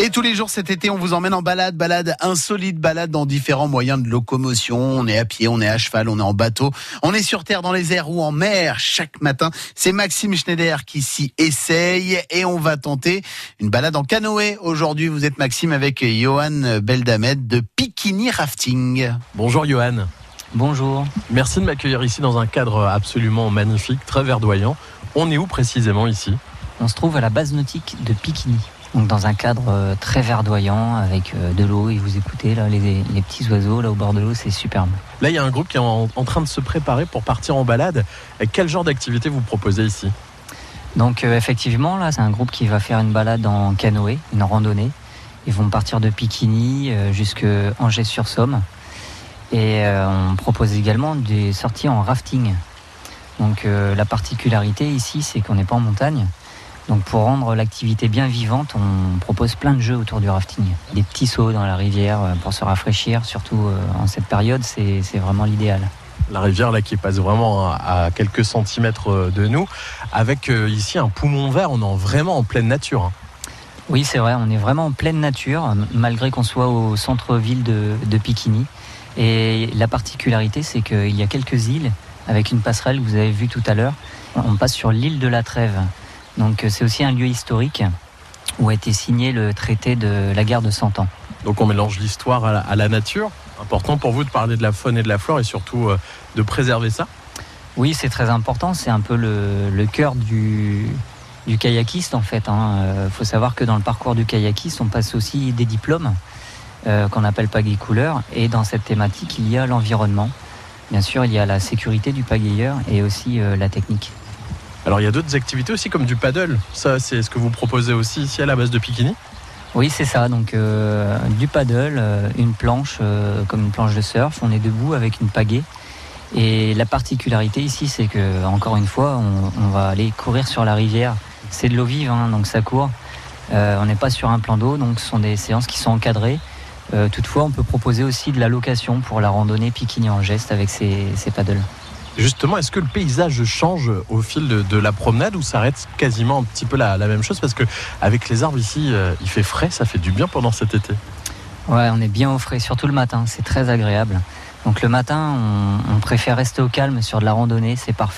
Et tous les jours cet été, on vous emmène en balade, balade insolite, balade dans différents moyens de locomotion. On est à pied, on est à cheval, on est en bateau, on est sur terre, dans les airs ou en mer. Chaque matin, c'est Maxime Schneider qui s'y essaye et on va tenter une balade en canoë. Aujourd'hui, vous êtes Maxime avec Johan Beldamed de Pikini Rafting. Bonjour Johan. Bonjour. Merci de m'accueillir ici dans un cadre absolument magnifique, très verdoyant. On est où précisément ici? On se trouve à la base nautique de Pikini. Donc dans un cadre euh, très verdoyant avec euh, de l'eau et vous écoutez là les, les petits oiseaux là au bord de l'eau, c'est superbe. Là, il y a un groupe qui est en, en train de se préparer pour partir en balade. Et quel genre d'activité vous proposez ici? Donc euh, effectivement là, c'est un groupe qui va faire une balade en canoë, une randonnée. Ils vont partir de Pikini euh, jusqu'à Angers-sur-Somme. Et euh, on propose également des sorties en rafting. Donc euh, la particularité ici, c'est qu'on n'est pas en montagne. Donc pour rendre l'activité bien vivante, on propose plein de jeux autour du rafting. Des petits sauts dans la rivière euh, pour se rafraîchir, surtout euh, en cette période, c'est vraiment l'idéal. La rivière là qui passe vraiment à, quelques centimètres euh, de nous, avec euh, ici un poumon vert, on est vraiment en pleine nature. hein. Oui, c'est vrai, on est vraiment en pleine nature, malgré qu'on soit au centre-ville de, de Pikini. Et la particularité, c'est qu'il y a quelques îles avec une passerelle que vous avez vue tout à l'heure. On passe sur l'île de la Trêve. Donc euh, c'est aussi un lieu historique où a été signé le traité de la guerre de Cent Ans. Donc on mélange l'histoire à, la- à la nature. Important pour vous de parler de la faune et de la flore et surtout euh, de préserver ça? Oui, c'est très important. C'est un peu le, le cœur du, du kayakiste en fait. Il faut savoir que dans le parcours du kayakiste, on passe aussi des diplômes euh, qu'on appelle pagaie couleur. Et dans cette thématique, il y a l'environnement. Bien sûr, il y a la sécurité du pagayeur et aussi euh, la technique. Alors il y a d'autres activités aussi comme du paddle. Ça, c'est ce que vous proposez aussi ici à la base de Pikini? Oui, c'est ça. Donc euh, du paddle, euh, une planche euh, comme une planche de surf. On est debout avec une pagaie. Et la particularité ici, c'est que encore une fois, on, va aller courir sur la rivière. C'est de l'eau vive, hein, donc ça court. On n'est pas sur un plan d'eau, donc ce sont des séances qui sont encadrées. Toutefois, on peut proposer aussi de la location pour la randonnée Pikini en geste avec ces, ces paddles. Justement, est-ce que le paysage change au fil de, la promenade ou ça reste quasiment un petit peu la, même chose Parce que avec les arbres ici, euh, il fait frais, ça fait du bien pendant cet été. Ouais, on est bien au frais, surtout le matin, c'est très agréable. Donc le matin, on préfère rester au calme sur de la randonnée, c'est parfait.